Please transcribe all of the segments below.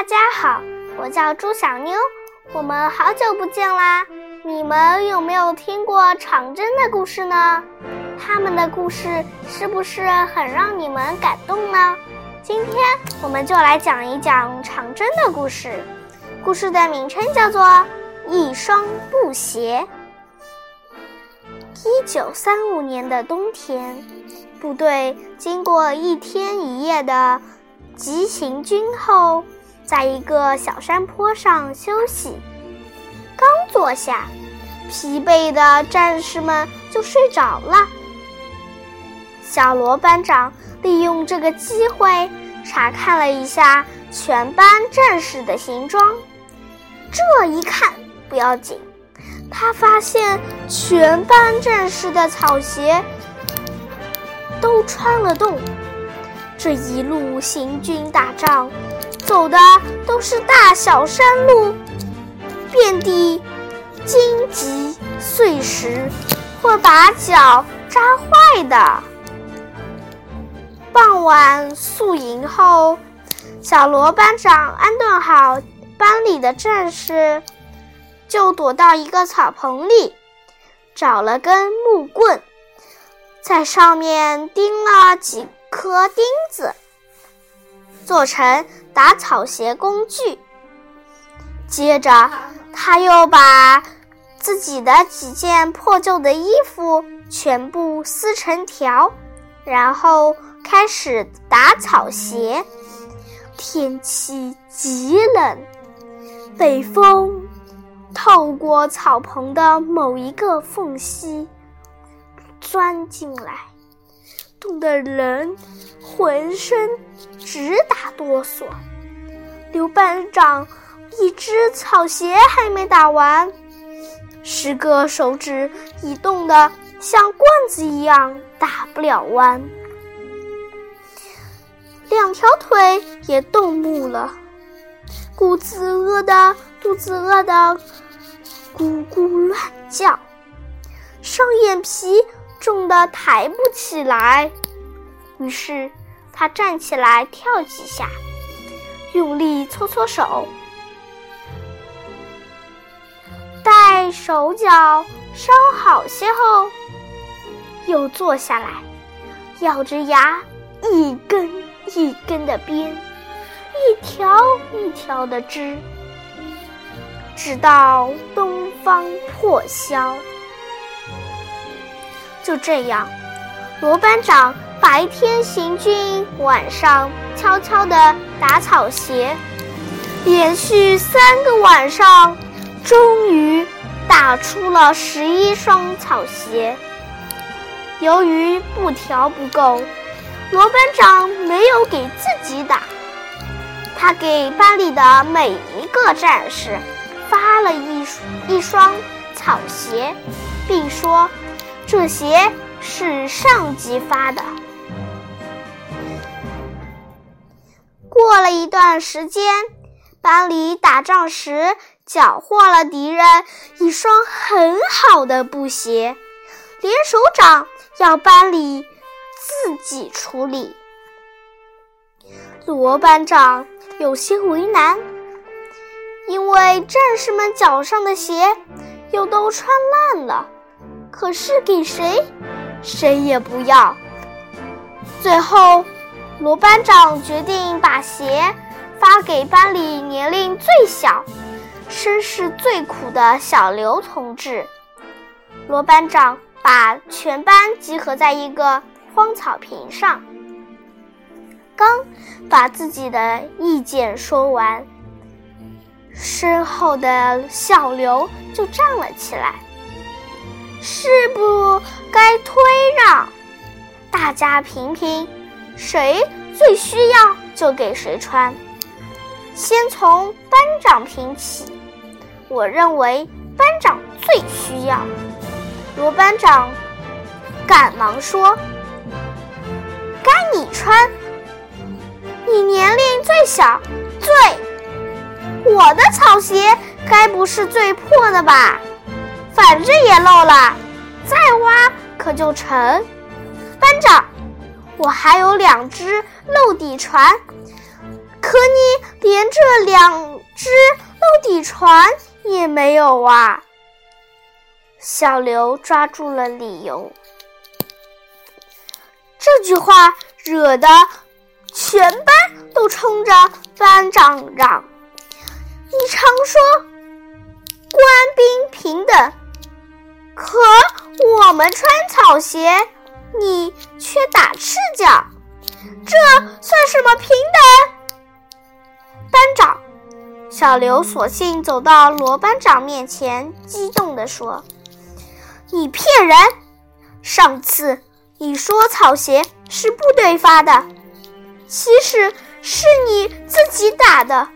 大家好，我叫朱小妞，我们好久不见啦！你们有没有听过长征的故事呢？他们的故事是不是很让你们感动呢？今天我们就来讲一讲长征的故事。故事的名称叫做《一双布鞋》。一九三五年的冬天，部队经过一天一夜的急行军后，在一个小山坡上休息。刚坐下，疲惫的战士们就睡着了。小罗班长利用这个机会查看了一下全班战士的行装。这一看不要紧，他发现全班战士的草鞋都穿了洞。这一路行军打仗，走的都是大小山路，遍地荆棘碎石，会把脚扎坏的。傍晚宿营后，小罗班长安顿好。班里的战士就躲到一个草棚里，找了根木棍，在上面钉了几颗钉子，做成打草鞋工具。接着，他又把自己的几件破旧的衣服全部撕成条，然后开始打草鞋。天气极冷。北风透过草棚的某一个缝隙钻进来，冻得人浑身直打哆嗦。刘班长一只草鞋还没打完，十个手指已冻得像棍子一样打不了弯，两条腿也冻木了。肚子饿的，肚子饿的，咕咕乱叫，双眼皮重的抬不起来。于是他站起来跳几下，用力搓搓手，待手脚稍好些后，又坐下来，咬着牙一根一根的编。一条一条的织，直到东方破晓。就这样，罗班长白天行军，晚上悄悄地打草鞋，连续三个晚上，终于打出了十一双草鞋。由于布条不够，罗班长没有给自己打。他给班里的每一个战士发了一一双草鞋，并说：“这鞋是上级发的。”过了一段时间，班里打仗时缴获了敌人一双很好的布鞋，连首长要班里自己处理。罗班长。有些为难，因为战士们脚上的鞋又都穿烂了，可是给谁，谁也不要。最后，罗班长决定把鞋发给班里年龄最小、身世最苦的小刘同志。罗班长把全班集合在一个荒草坪上。刚把自己的意见说完，身后的小刘就站了起来。是不该推让，大家评评，谁最需要就给谁穿。先从班长评起，我认为班长最需要。罗班长赶忙说：“该你穿。”你年龄最小，最我的草鞋该不是最破的吧？反正也漏了，再挖可就成。班长，我还有两只漏底船，可你连这两只漏底船也没有啊！小刘抓住了理由。这句话惹得全班都冲着班长嚷：“你常说官兵平等，可我们穿草鞋，你却打赤脚，这算什么平等？”班长小刘索性走到罗班长面前，激动地说：“你骗人！上次……”你说草鞋是部队发的，其实是你自己打的。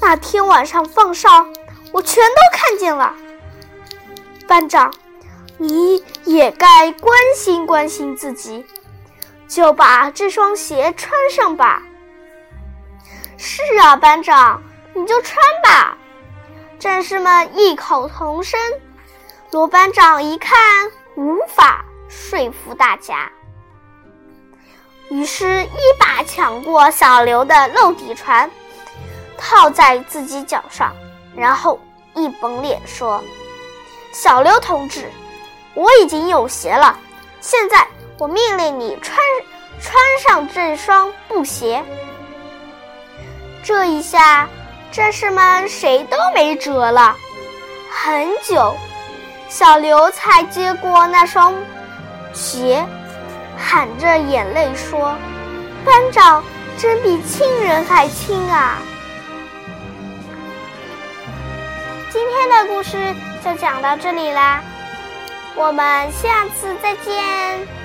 那天晚上放哨，我全都看见了。班长，你也该关心关心自己，就把这双鞋穿上吧。是啊，班长，你就穿吧。战士们异口同声。罗班长一看。无法说服大家，于是，一把抢过小刘的漏底船，套在自己脚上，然后一绷脸说：“小刘同志，我已经有鞋了，现在我命令你穿穿上这双布鞋。”这一下，战士们谁都没辙了。很久。小刘才接过那双鞋，含着眼泪说：“班长真比亲人还亲啊！”今天的故事就讲到这里啦，我们下次再见。